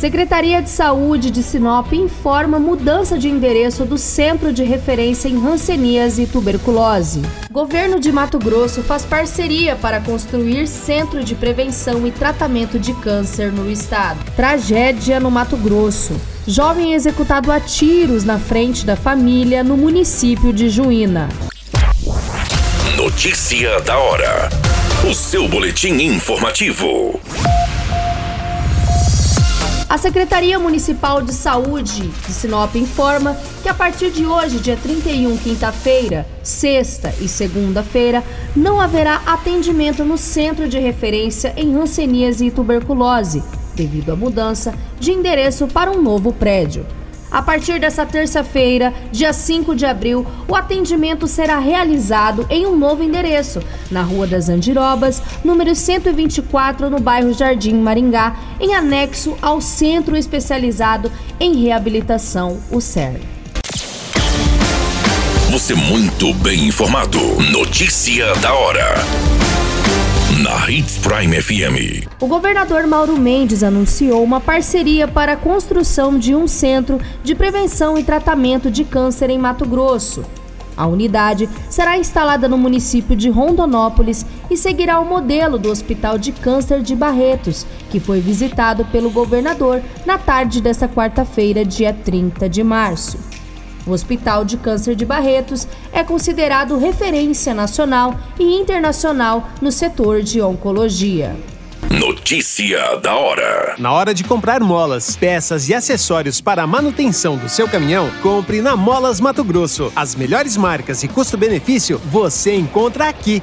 Secretaria de Saúde de Sinop informa mudança de endereço do Centro de Referência em Hanseníase e Tuberculose. Governo de Mato Grosso faz parceria para construir Centro de Prevenção e Tratamento de Câncer no estado. Tragédia no Mato Grosso. Jovem executado a tiros na frente da família no município de Juína. Notícia da hora. O seu boletim informativo. A Secretaria Municipal de Saúde de Sinop informa que a partir de hoje, dia 31, quinta-feira, sexta e segunda-feira, não haverá atendimento no Centro de Referência em Hanseníase e Tuberculose, devido à mudança de endereço para um novo prédio. A partir dessa terça-feira, dia 5 de abril, o atendimento será realizado em um novo endereço, na Rua das Andirobas, número 124, no bairro Jardim Maringá, em anexo ao Centro Especializado em Reabilitação, o CER. Você muito bem informado. Notícia da hora Prime FM. O governador Mauro Mendes anunciou uma parceria para a construção de um centro de prevenção e tratamento de câncer em Mato Grosso. A unidade será instalada no município de Rondonópolis e seguirá o modelo do Hospital de Câncer de Barretos, que foi visitado pelo governador na tarde desta quarta-feira, dia 30 de março. O Hospital de Câncer de Barretos é considerado referência nacional e internacional no setor de oncologia. Notícia da hora. Na hora de comprar molas, peças e acessórios para a manutenção do seu caminhão, compre na Molas Mato Grosso. As melhores marcas e custo-benefício você encontra aqui.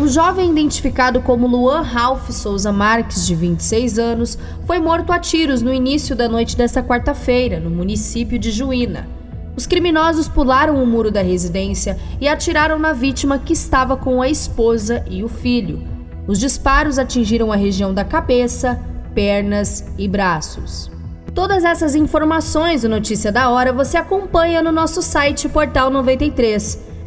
O jovem identificado como Luan Ralph Souza Marques, de 26 anos, foi morto a tiros no início da noite desta quarta-feira, no município de Juína. Os criminosos pularam o muro da residência e atiraram na vítima que estava com a esposa e o filho. Os disparos atingiram a região da cabeça, pernas e braços. Todas essas informações do Notícia da Hora você acompanha no nosso site Portal 93